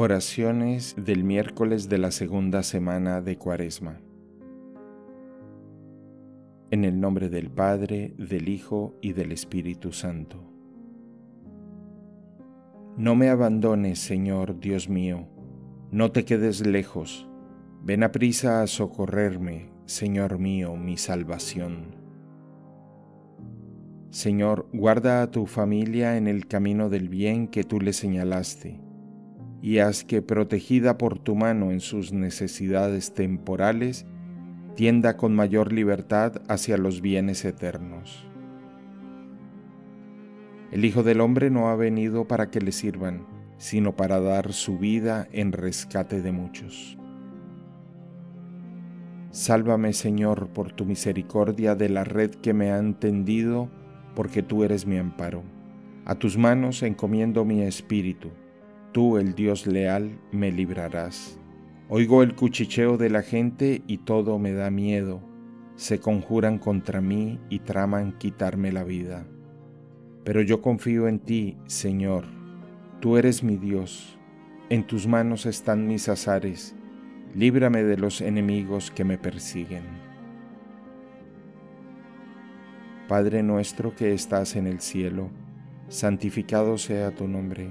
Oraciones del miércoles de la segunda semana de Cuaresma. En el nombre del Padre, del Hijo y del Espíritu Santo. No me abandones, Señor Dios mío, no te quedes lejos, ven a prisa a socorrerme, Señor mío, mi salvación. Señor, guarda a tu familia en el camino del bien que tú le señalaste y haz que, protegida por tu mano en sus necesidades temporales, tienda con mayor libertad hacia los bienes eternos. El Hijo del Hombre no ha venido para que le sirvan, sino para dar su vida en rescate de muchos. Sálvame, Señor, por tu misericordia de la red que me han tendido, porque tú eres mi amparo. A tus manos encomiendo mi espíritu Tú, el Dios leal, me librarás. Oigo el cuchicheo de la gente y todo me da miedo. Se conjuran contra mí y traman quitarme la vida. Pero yo confío en ti, Señor. Tú eres mi Dios. En tus manos están mis azares. Líbrame de los enemigos que me persiguen. Padre nuestro que estás en el cielo, santificado sea tu nombre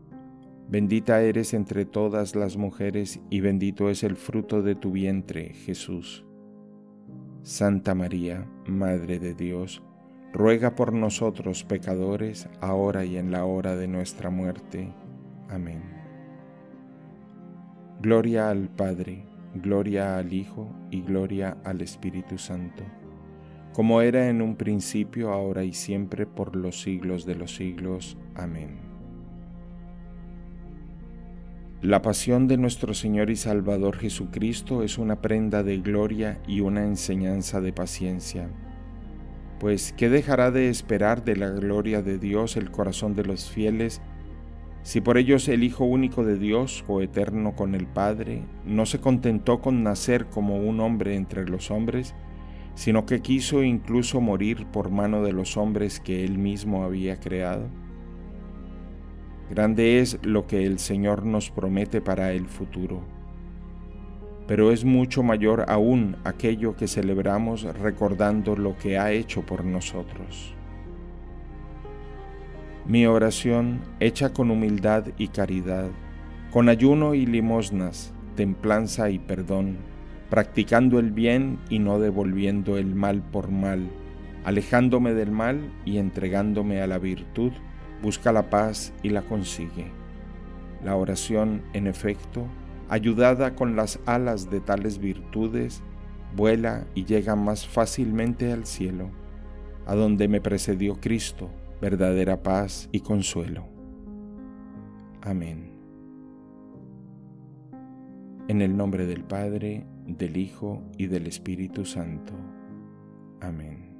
Bendita eres entre todas las mujeres y bendito es el fruto de tu vientre, Jesús. Santa María, Madre de Dios, ruega por nosotros pecadores, ahora y en la hora de nuestra muerte. Amén. Gloria al Padre, gloria al Hijo y gloria al Espíritu Santo, como era en un principio, ahora y siempre, por los siglos de los siglos. Amén. La pasión de nuestro Señor y Salvador Jesucristo es una prenda de gloria y una enseñanza de paciencia. Pues, ¿qué dejará de esperar de la gloria de Dios el corazón de los fieles si por ellos el Hijo único de Dios, eterno con el Padre, no se contentó con nacer como un hombre entre los hombres, sino que quiso incluso morir por mano de los hombres que él mismo había creado? Grande es lo que el Señor nos promete para el futuro. Pero es mucho mayor aún aquello que celebramos recordando lo que ha hecho por nosotros. Mi oración, hecha con humildad y caridad, con ayuno y limosnas, templanza y perdón, practicando el bien y no devolviendo el mal por mal, alejándome del mal y entregándome a la virtud, busca la paz y la consigue. La oración, en efecto, ayudada con las alas de tales virtudes, vuela y llega más fácilmente al cielo, a donde me precedió Cristo, verdadera paz y consuelo. Amén. En el nombre del Padre, del Hijo y del Espíritu Santo. Amén.